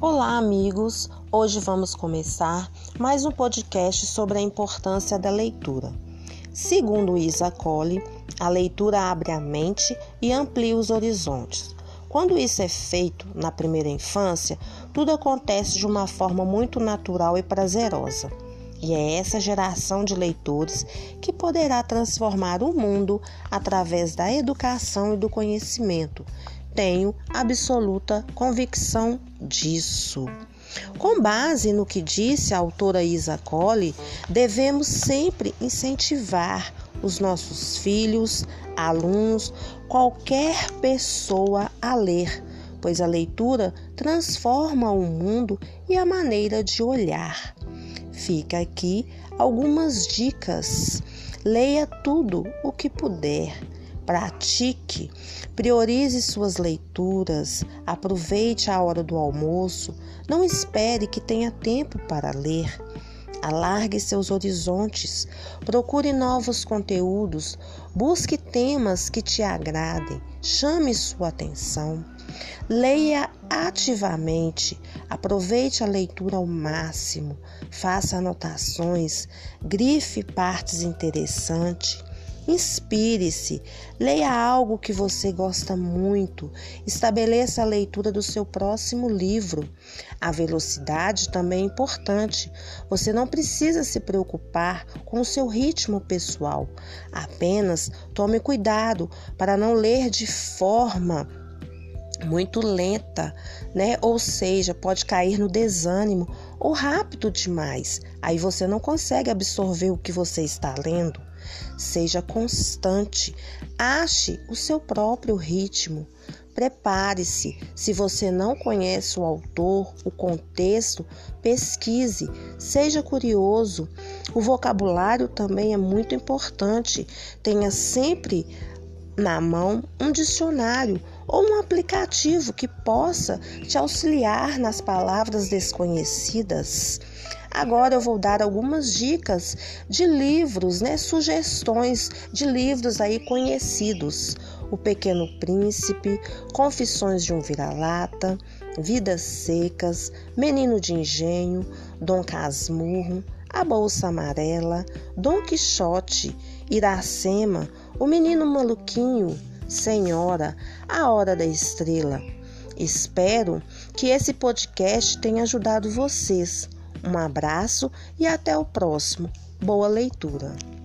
Olá, amigos! Hoje vamos começar mais um podcast sobre a importância da leitura. Segundo Isa Cole, a leitura abre a mente e amplia os horizontes. Quando isso é feito na primeira infância, tudo acontece de uma forma muito natural e prazerosa. E é essa geração de leitores que poderá transformar o mundo através da educação e do conhecimento. Tenho absoluta convicção disso. Com base no que disse a autora Isa Cole, devemos sempre incentivar os nossos filhos, alunos, qualquer pessoa a ler, pois a leitura transforma o mundo e a maneira de olhar. Fica aqui algumas dicas. Leia tudo o que puder. Pratique, priorize suas leituras, aproveite a hora do almoço, não espere que tenha tempo para ler. Alargue seus horizontes, procure novos conteúdos, busque temas que te agradem, chame sua atenção. Leia ativamente, aproveite a leitura ao máximo, faça anotações, grife partes interessantes. Inspire-se, leia algo que você gosta muito, estabeleça a leitura do seu próximo livro. A velocidade também é importante. Você não precisa se preocupar com o seu ritmo pessoal. Apenas tome cuidado para não ler de forma muito lenta, né? Ou seja, pode cair no desânimo ou rápido demais. Aí você não consegue absorver o que você está lendo. Seja constante, ache o seu próprio ritmo. Prepare-se. Se você não conhece o autor, o contexto, pesquise, seja curioso. O vocabulário também é muito importante. Tenha sempre na mão um dicionário ou um aplicativo que possa te auxiliar nas palavras desconhecidas. Agora eu vou dar algumas dicas de livros, né, sugestões de livros aí conhecidos. O Pequeno Príncipe, Confissões de um Vira-Lata, Vidas Secas, Menino de Engenho, Dom Casmurro, A Bolsa Amarela, Dom Quixote, Iracema, O Menino Maluquinho, Senhora, A Hora da Estrela. Espero que esse podcast tenha ajudado vocês um abraço e até o próximo. Boa leitura!